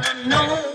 I know.